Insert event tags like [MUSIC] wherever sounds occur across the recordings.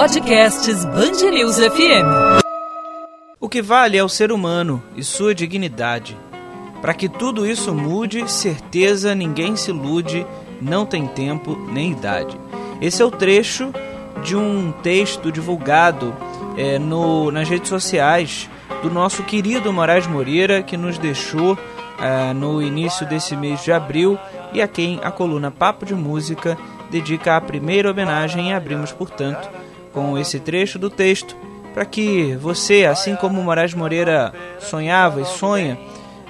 Podcasts Bangerils FM. O que vale é o ser humano e sua dignidade. Para que tudo isso mude, certeza ninguém se ilude, não tem tempo nem idade. Esse é o trecho de um texto divulgado é, no, nas redes sociais do nosso querido Moraes Moreira, que nos deixou é, no início desse mês de abril e a quem a coluna Papo de Música dedica a primeira homenagem e abrimos, portanto, com esse trecho do texto para que você, assim como Moraes Moreira sonhava e sonha,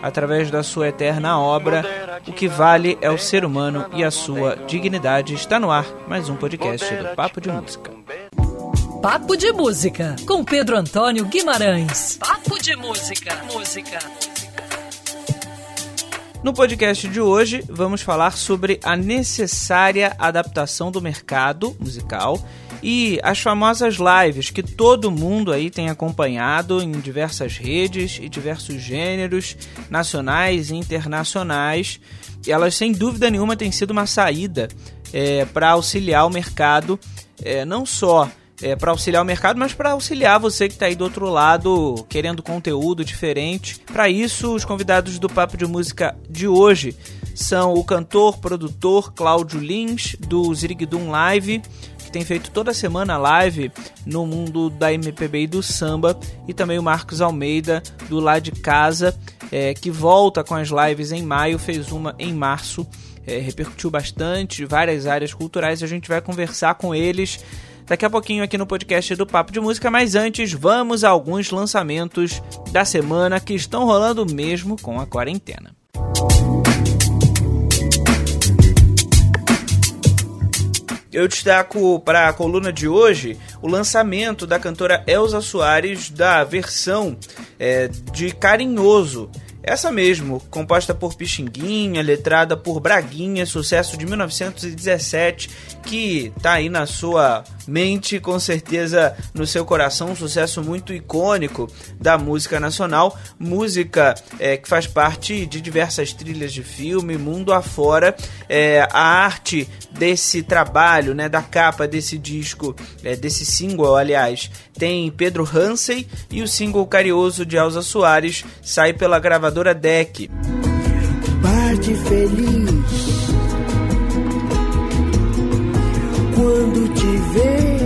através da sua eterna obra, o que vale é o ser humano e a sua dignidade. Está no ar mais um podcast do Papo de Música. Papo de Música, com Pedro Antônio Guimarães. Papo de Música. Música. No podcast de hoje, vamos falar sobre a necessária adaptação do mercado musical e as famosas lives que todo mundo aí tem acompanhado em diversas redes e diversos gêneros nacionais e internacionais. Elas, sem dúvida nenhuma, têm sido uma saída é, para auxiliar o mercado, é, não só é, para auxiliar o mercado, mas para auxiliar você que está aí do outro lado querendo conteúdo diferente. Para isso, os convidados do Papo de Música de hoje são o cantor, produtor Cláudio Lins, do Zirigdum Live, que tem feito toda semana live no mundo da MPB e do samba, e também o Marcos Almeida, do Lá de Casa, é, que volta com as lives em maio, fez uma em março. É, repercutiu bastante, várias áreas culturais, a gente vai conversar com eles daqui a pouquinho aqui no podcast do Papo de Música, mas antes vamos a alguns lançamentos da semana que estão rolando mesmo com a quarentena. Eu destaco para a coluna de hoje o lançamento da cantora Elza Soares da versão é, de Carinhoso essa mesmo, composta por Pixinguinha, letrada por Braguinha, sucesso de 1917, que tá aí na sua mente, com certeza no seu coração, um sucesso muito icônico da música nacional, música é, que faz parte de diversas trilhas de filme, mundo afora. É, a arte desse trabalho, né, da capa desse disco, é, desse single, aliás, tem Pedro Hansen e o single Carioso de Elza Soares sai pela gravadora Deck. Parte feliz quando te ver.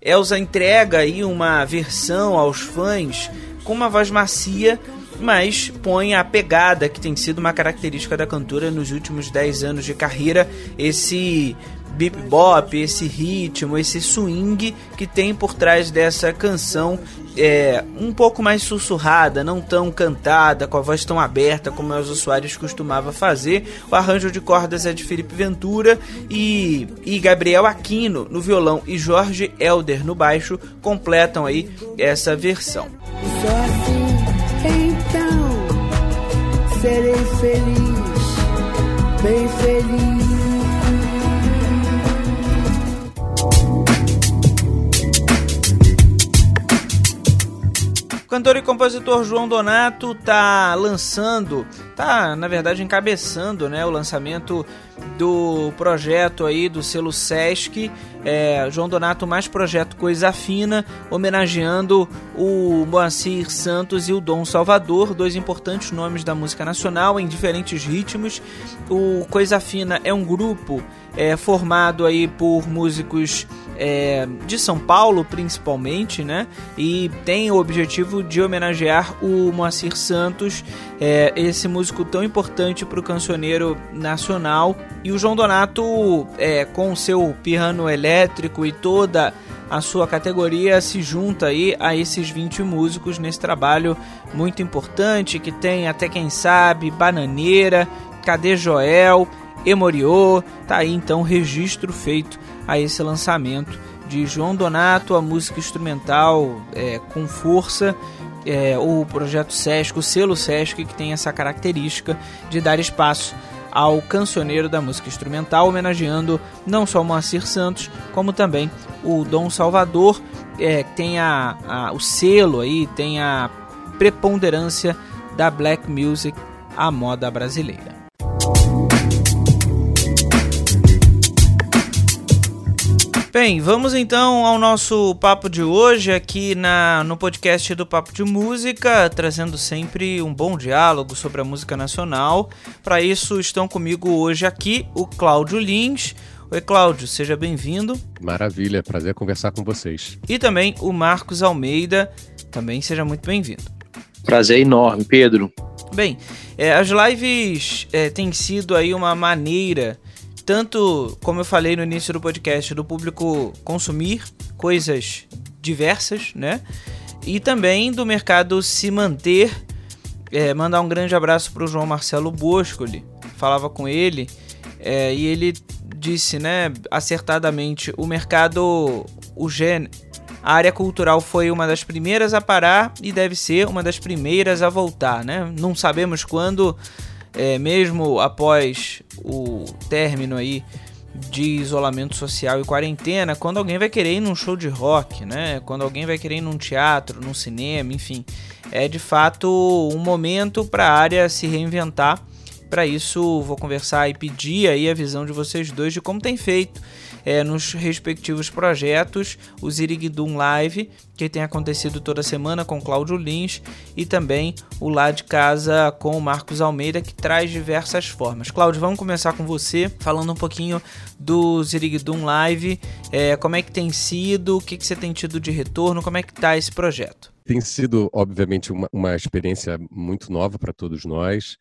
Elza entrega aí uma versão aos fãs com uma voz macia mas põe a pegada que tem sido uma característica da cantora nos últimos 10 anos de carreira, esse bip bop, esse ritmo, esse swing que tem por trás dessa canção é, um pouco mais sussurrada, não tão cantada, com a voz tão aberta como os usuários costumava fazer. O arranjo de cordas é de Felipe Ventura e, e Gabriel Aquino no violão e Jorge Elder no baixo completam aí essa versão. Serei feliz, bem feliz. Cantor e compositor João Donato tá lançando, tá na verdade encabeçando, né, o lançamento do projeto aí do selo Sesc, é, João Donato mais projeto Coisa Fina, homenageando o Moacir Santos e o Dom Salvador, dois importantes nomes da música nacional em diferentes ritmos. O Coisa Fina é um grupo é, formado aí por músicos é, de São Paulo, principalmente, né? E tem o objetivo de homenagear o Moacir Santos, é, esse músico tão importante para o cancioneiro nacional. E o João Donato, é, com o seu piano elétrico e toda a sua categoria se junta aí a esses 20 músicos nesse trabalho muito importante que tem até quem sabe Bananeira, Cadê Joel, Emoriô, tá aí então registro feito a esse lançamento de João Donato, a música instrumental é, com força, é, o projeto Sesc, o selo Sesc, que tem essa característica de dar espaço ao cancioneiro da música instrumental, homenageando não só o Moacir Santos, como também o Dom Salvador, é, tem a, a, o selo aí, tem a preponderância da black music à moda brasileira. Bem, vamos então ao nosso papo de hoje aqui na, no podcast do Papo de Música, trazendo sempre um bom diálogo sobre a música nacional. Para isso estão comigo hoje aqui o Cláudio Lins. Oi, Cláudio, seja bem-vindo. Maravilha, prazer conversar com vocês. E também o Marcos Almeida, também seja muito bem-vindo. Prazer enorme, Pedro. Bem, é, as lives é, têm sido aí uma maneira tanto, como eu falei no início do podcast, do público consumir coisas diversas, né? E também do mercado se manter. É, mandar um grande abraço para o João Marcelo Boscoli. Falava com ele é, e ele disse, né, acertadamente, o mercado, o gênero, a área cultural foi uma das primeiras a parar e deve ser uma das primeiras a voltar, né? Não sabemos quando é, mesmo após o término aí de isolamento social e quarentena, quando alguém vai querer ir num show de rock, né? Quando alguém vai querer ir num teatro, num cinema, enfim, é de fato um momento para a área se reinventar. Para isso, vou conversar e pedir aí a visão de vocês dois de como tem feito é, nos respectivos projetos, o Ziriguidum Live, que tem acontecido toda semana com Cláudio Lins, e também o Lá de Casa com o Marcos Almeida, que traz diversas formas. Cláudio, vamos começar com você, falando um pouquinho do Ziriguidum Live, é, como é que tem sido, o que, que você tem tido de retorno, como é que está esse projeto? Tem sido, obviamente, uma, uma experiência muito nova para todos nós.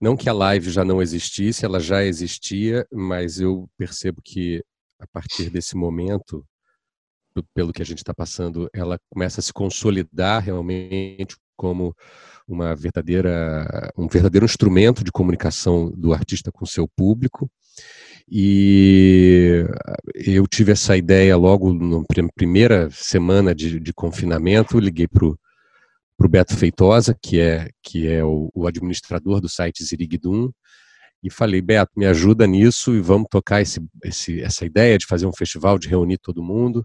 Não que a live já não existisse, ela já existia, mas eu percebo que a partir desse momento, pelo que a gente está passando, ela começa a se consolidar realmente como uma verdadeira, um verdadeiro instrumento de comunicação do artista com seu público. E eu tive essa ideia logo na primeira semana de, de confinamento, liguei para o Beto Feitosa, que é, que é o, o administrador do site Ziriguidum, e falei, Beto, me ajuda nisso e vamos tocar esse, esse, essa ideia de fazer um festival, de reunir todo mundo.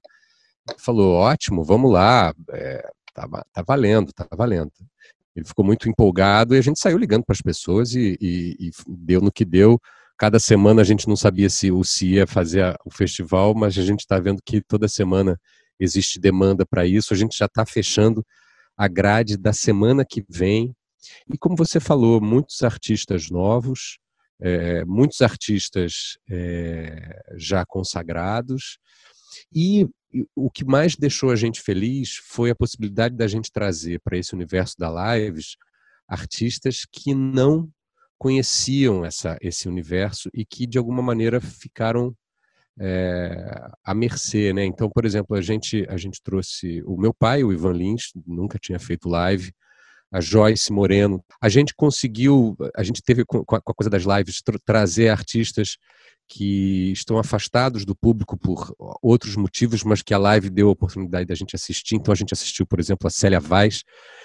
Ele falou, ótimo, vamos lá, é, tá, tá valendo, tá valendo. Ele ficou muito empolgado e a gente saiu ligando para as pessoas e, e, e, deu no que deu. Cada semana a gente não sabia se o se ia fazer o festival, mas a gente está vendo que toda semana existe demanda para isso. A gente já está fechando a grade da semana que vem. E como você falou, muitos artistas novos, é, muitos artistas é, já consagrados. E o que mais deixou a gente feliz foi a possibilidade da gente trazer para esse universo da lives artistas que não conheciam essa, esse universo e que de alguma maneira ficaram é, à mercê, né? Então, por exemplo, a gente a gente trouxe o meu pai, o Ivan Lins, nunca tinha feito live, a Joyce Moreno. A gente conseguiu, a gente teve com a coisa das lives trazer artistas que estão afastados do público por outros motivos, mas que a live deu a oportunidade da gente assistir. Então a gente assistiu, por exemplo, a Célia Vaz,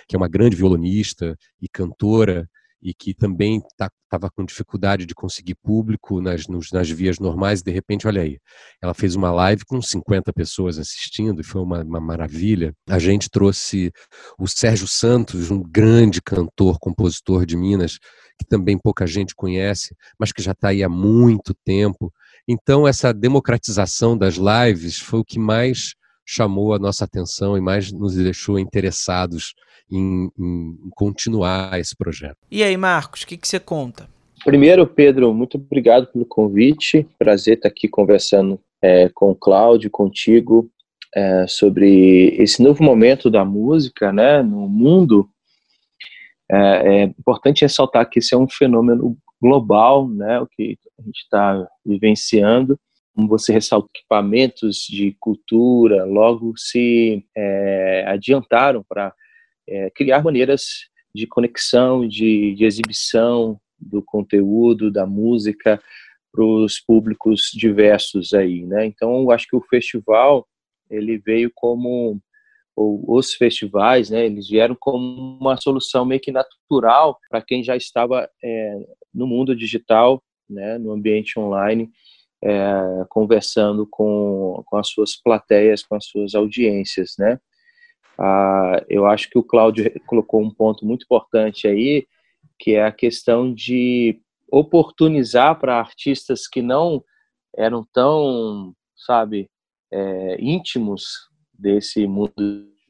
que é uma grande violonista e cantora, e que também estava tá, com dificuldade de conseguir público nas, nos, nas vias normais, e de repente, olha aí, ela fez uma live com 50 pessoas assistindo e foi uma, uma maravilha. A gente trouxe o Sérgio Santos, um grande cantor, compositor de Minas, que também pouca gente conhece, mas que já está aí há muito tempo. Então, essa democratização das lives foi o que mais chamou a nossa atenção e mais nos deixou interessados em, em continuar esse projeto. E aí, Marcos, o que, que você conta? Primeiro, Pedro, muito obrigado pelo convite. Prazer estar aqui conversando é, com o Cláudio, contigo, é, sobre esse novo momento da música né, no mundo. É, é importante ressaltar que esse é um fenômeno global, né, o que a gente está vivenciando. Como você ressalta, equipamentos de cultura logo se é, adiantaram para é, criar maneiras de conexão, de, de exibição do conteúdo, da música para os públicos diversos aí, né? Então, acho que o festival ele veio como ou os festivais, né? Eles vieram como uma solução meio que natural para quem já estava é, no mundo digital, né? No ambiente online, é, conversando com, com as suas plateias, com as suas audiências, né? Ah, eu acho que o Cláudio colocou um ponto muito importante aí, que é a questão de oportunizar para artistas que não eram tão, sabe, é, íntimos desse mundo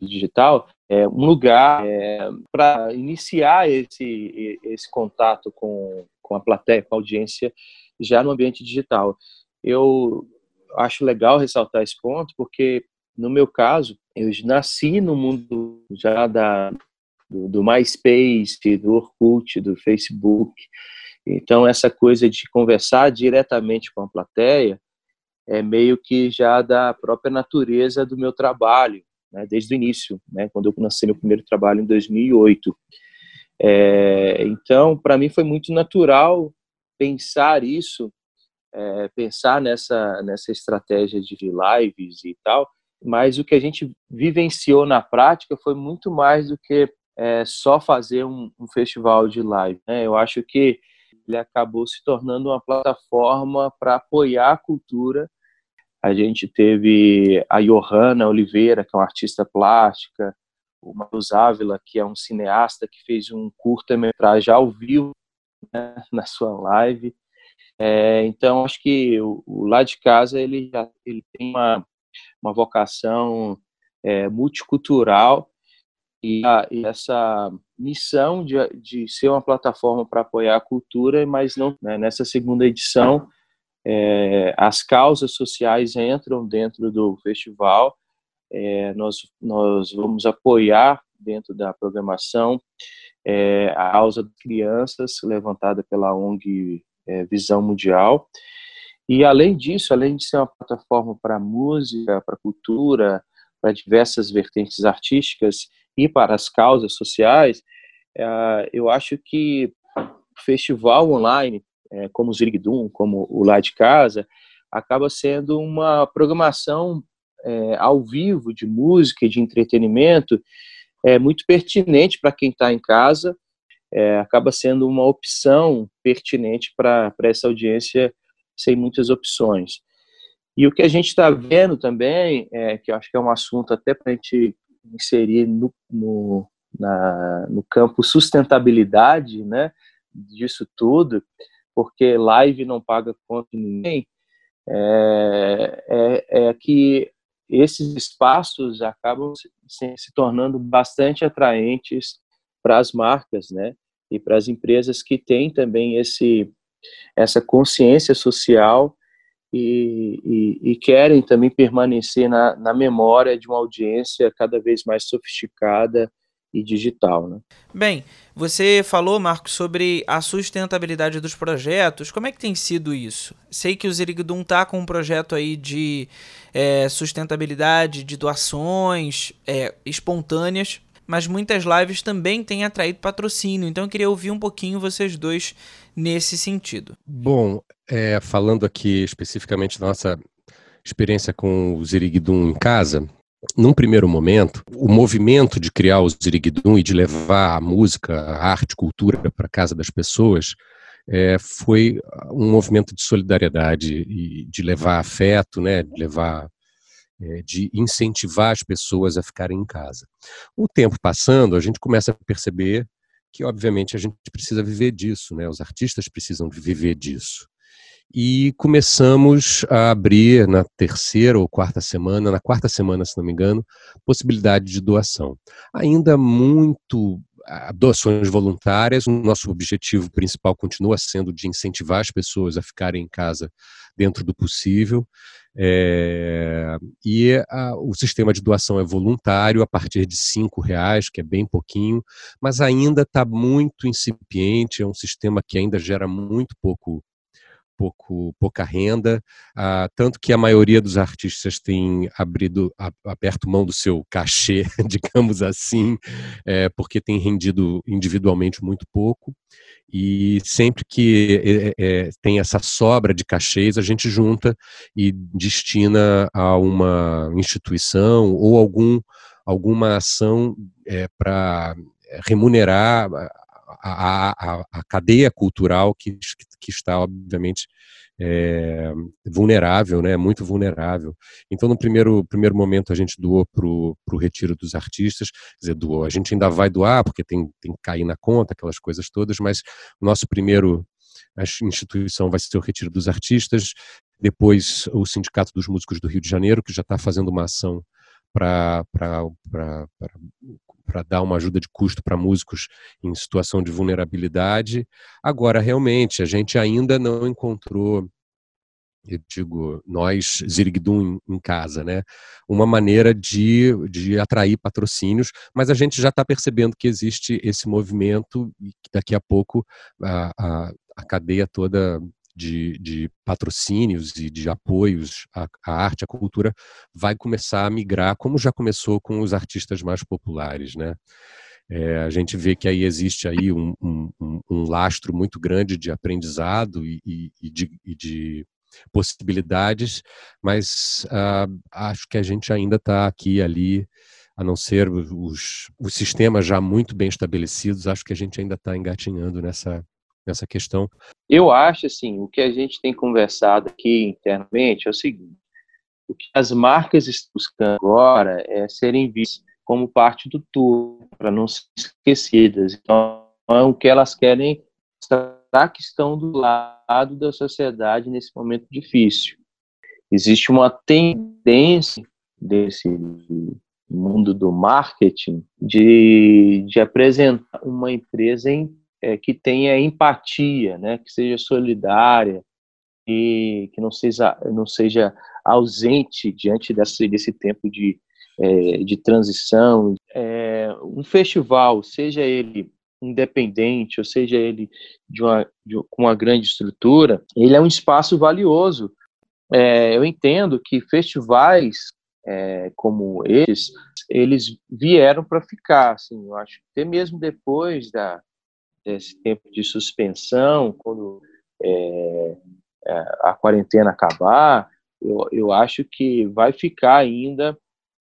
digital, é um lugar é, para iniciar esse, esse contato com, com a plateia, com a audiência, já no ambiente digital. Eu acho legal ressaltar esse ponto, porque no meu caso, eu nasci no mundo já da, do, do MySpace, do Orkut, do Facebook. Então, essa coisa de conversar diretamente com a plateia é meio que já da própria natureza do meu trabalho, né, desde o início, né, quando eu lancei meu primeiro trabalho em 2008. É, então, para mim foi muito natural pensar isso, é, pensar nessa, nessa estratégia de lives e tal, mas o que a gente vivenciou na prática foi muito mais do que é, só fazer um, um, festival de live. Né? Eu acho que ele acabou se tornando uma plataforma para apoiar a cultura. A gente teve a Johanna Oliveira, que é uma artista plástica, o Matheus Ávila, que é um cineasta que fez um curta-metragem ao vivo né, na sua live. É, então, acho que o, o lá de casa ele já ele tem uma, uma vocação é, multicultural e, a, e, essa missão de, de ser uma plataforma para apoiar a cultura, mas não né, nessa segunda edição é, as causas sociais entram dentro do festival. É, nós nós vamos apoiar dentro da programação é, a causa das crianças levantada pela ONG é, Visão Mundial. E além disso, além de ser uma plataforma para música, para cultura, para diversas vertentes artísticas e para as causas sociais, é, eu acho que o festival online, é, como o Zirigdum, como o Lá de Casa, acaba sendo uma programação é, ao vivo de música e de entretenimento é muito pertinente para quem está em casa, é, acaba sendo uma opção pertinente para essa audiência sem muitas opções. E o que a gente está vendo também, é, que eu acho que é um assunto até para a gente inserir no, no, na, no campo sustentabilidade né, disso tudo, porque live não paga conta ninguém, é, é, é, que esses espaços acabam se, se tornando bastante atraentes para as marcas, né? E para as empresas que têm também esse essa consciência social e, e, e querem também permanecer na, na memória de uma audiência cada vez mais sofisticada e digital. Né? Bem, você falou, Marcos, sobre a sustentabilidade dos projetos. Como é que tem sido isso? Sei que o Zirigdum está com um projeto aí de é, sustentabilidade, de doações é, espontâneas mas muitas lives também têm atraído patrocínio. Então eu queria ouvir um pouquinho vocês dois nesse sentido. Bom, é, falando aqui especificamente da nossa experiência com o Ziriguidum em casa, num primeiro momento, o movimento de criar o Ziriguidum e de levar a música, a arte, cultura para casa das pessoas é, foi um movimento de solidariedade e de levar afeto, né, de levar é, de incentivar as pessoas a ficarem em casa. O tempo passando, a gente começa a perceber que, obviamente, a gente precisa viver disso, né? os artistas precisam viver disso. E começamos a abrir na terceira ou quarta semana, na quarta semana, se não me engano, possibilidade de doação. Ainda muito doações voluntárias. O nosso objetivo principal continua sendo de incentivar as pessoas a ficarem em casa dentro do possível. É, e a, o sistema de doação é voluntário a partir de cinco reais, que é bem pouquinho, mas ainda está muito incipiente. É um sistema que ainda gera muito pouco pouco, pouca renda, ah, tanto que a maioria dos artistas tem abrido, aberto mão do seu cachê, [LAUGHS] digamos assim, é, porque tem rendido individualmente muito pouco. E sempre que é, é, tem essa sobra de cachês, a gente junta e destina a uma instituição ou algum, alguma ação para remunerar a, a, a cadeia cultural que, que está, obviamente, é, vulnerável, né, muito vulnerável. Então, no primeiro, primeiro momento, a gente doou para o retiro dos artistas, quer dizer, doou. A gente ainda vai doar, porque tem, tem que cair na conta, aquelas coisas todas, mas o nosso primeiro a instituição vai ser o retiro dos artistas. depois o Sindicato dos Músicos do Rio de Janeiro, que já está fazendo uma ação para dar uma ajuda de custo para músicos em situação de vulnerabilidade. Agora, realmente, a gente ainda não encontrou eu digo, nós, Zirigdum em casa, né? Uma maneira de, de atrair patrocínios, mas a gente já está percebendo que existe esse movimento e que daqui a pouco a, a, a cadeia toda de, de, patrocínios e de apoios à, à, arte, à cultura, vai começar a migrar, como já começou com os artistas mais populares, né? É, a gente vê que aí existe aí um, um, um lastro muito grande de aprendizado e, e, e, de, e de possibilidades, mas uh, acho que a gente ainda está aqui ali, a não ser os, os sistemas já muito bem estabelecidos, acho que a gente ainda está engatinhando nessa, nessa questão. Eu acho assim, o que a gente tem conversado aqui internamente é o seguinte: o que as marcas estão buscando agora é serem vistas como parte do tour, para não ser esquecidas. Então, o que elas querem mostrar que estão do lado da sociedade nesse momento difícil. Existe uma tendência desse mundo do marketing de, de apresentar uma empresa em, é, que tenha empatia, né, que seja solidária e que não seja, não seja ausente diante desse, desse tempo de, é, de transição. É, um festival, seja ele independente, ou seja ele de uma, de, uma grande estrutura, ele é um espaço valioso. É, eu entendo que festivais é, como esses, eles vieram para ficar, assim, eu acho até mesmo depois da, desse tempo de suspensão, quando é, é a quarentena acabar, eu, eu acho que vai ficar ainda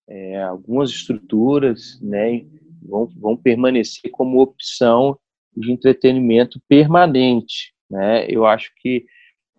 é, algumas estruturas, né, vão, vão permanecer como opção de entretenimento permanente. Né? Eu acho que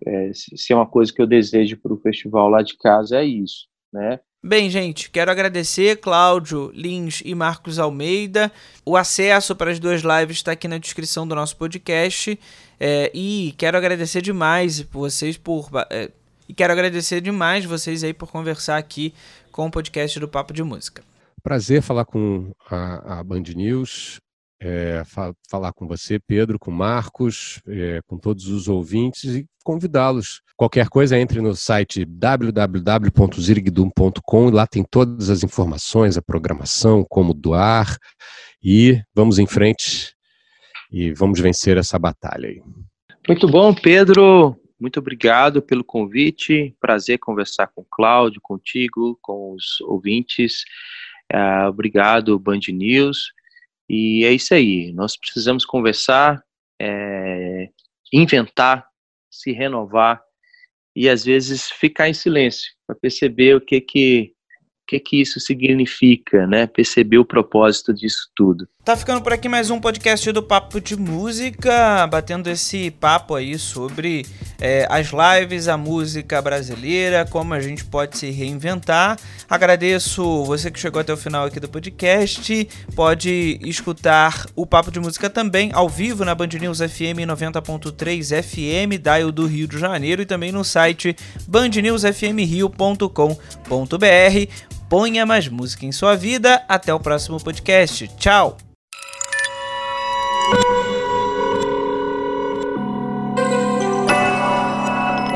é, se é uma coisa que eu desejo para o festival lá de casa é isso. Né? Bem, gente, quero agradecer Cláudio Lins e Marcos Almeida. O acesso para as duas lives está aqui na descrição do nosso podcast. É, e quero agradecer demais vocês por. É, e quero agradecer demais vocês aí por conversar aqui com o podcast do Papo de Música. Prazer falar com a, a Band News, é, fa falar com você, Pedro, com Marcos, é, com todos os ouvintes e convidá-los. Qualquer coisa, entre no site www.zirigdum.com e lá tem todas as informações, a programação, como doar e vamos em frente e vamos vencer essa batalha aí. Muito bom, Pedro. Muito obrigado pelo convite. Prazer conversar com o Cláudio, contigo, com os ouvintes. Uh, obrigado, Band News. E é isso aí. Nós precisamos conversar, é, inventar, se renovar e às vezes ficar em silêncio para perceber o que que que, que isso significa, né? Perceber o propósito disso tudo. Tá ficando por aqui mais um podcast do Papo de Música, batendo esse papo aí sobre é, as lives, a música brasileira, como a gente pode se reinventar. Agradeço você que chegou até o final aqui do podcast. Pode escutar o Papo de Música também ao vivo na Band News FM 90.3 FM, dial do Rio de Janeiro, e também no site bandnewsfmrio.com.br. Ponha mais música em sua vida. Até o próximo podcast. Tchau!